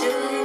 to.